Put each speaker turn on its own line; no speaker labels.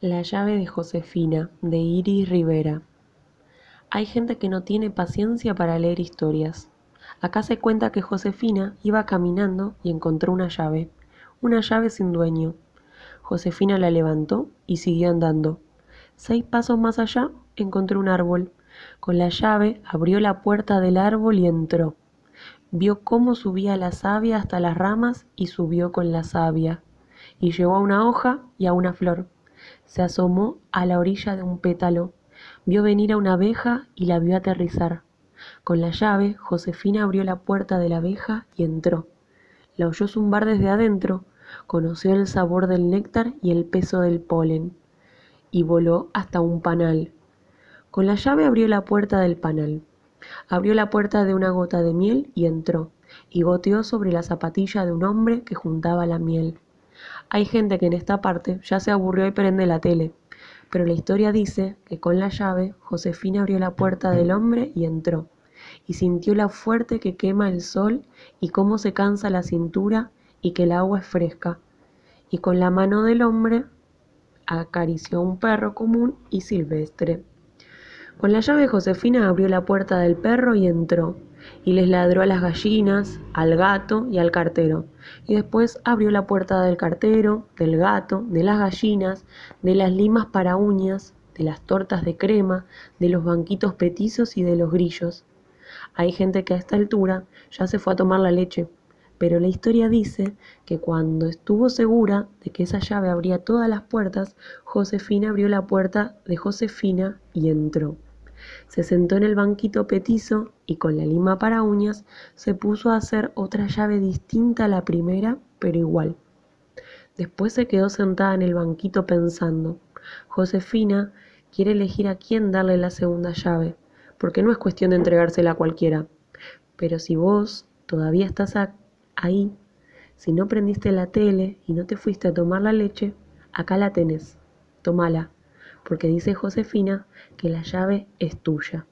La llave de Josefina, de Iris Rivera. Hay gente que no tiene paciencia para leer historias. Acá se cuenta que Josefina iba caminando y encontró una llave, una llave sin dueño. Josefina la levantó y siguió andando. Seis pasos más allá encontró un árbol. Con la llave abrió la puerta del árbol y entró. Vio cómo subía la savia hasta las ramas y subió con la savia. Y llegó a una hoja y a una flor. Se asomó a la orilla de un pétalo. Vio venir a una abeja y la vio aterrizar. Con la llave, Josefina abrió la puerta de la abeja y entró. La oyó zumbar desde adentro, conoció el sabor del néctar y el peso del polen, y voló hasta un panal. Con la llave abrió la puerta del panal. Abrió la puerta de una gota de miel y entró, y goteó sobre la zapatilla de un hombre que juntaba la miel. Hay gente que en esta parte ya se aburrió y prende la tele, pero la historia dice que con la llave Josefina abrió la puerta del hombre y entró, y sintió la fuerte que quema el sol y cómo se cansa la cintura y que el agua es fresca, y con la mano del hombre acarició un perro común y silvestre. Con la llave Josefina abrió la puerta del perro y entró, y les ladró a las gallinas, al gato y al cartero. Y después abrió la puerta del cartero, del gato, de las gallinas, de las limas para uñas, de las tortas de crema, de los banquitos petizos y de los grillos. Hay gente que a esta altura ya se fue a tomar la leche, pero la historia dice que cuando estuvo segura de que esa llave abría todas las puertas, Josefina abrió la puerta de Josefina y entró. Se sentó en el banquito petizo y con la lima para uñas se puso a hacer otra llave distinta a la primera, pero igual. Después se quedó sentada en el banquito pensando. Josefina quiere elegir a quién darle la segunda llave, porque no es cuestión de entregársela a cualquiera. Pero si vos todavía estás ahí, si no prendiste la tele y no te fuiste a tomar la leche, acá la tenés. Tómala porque dice Josefina que la llave es tuya.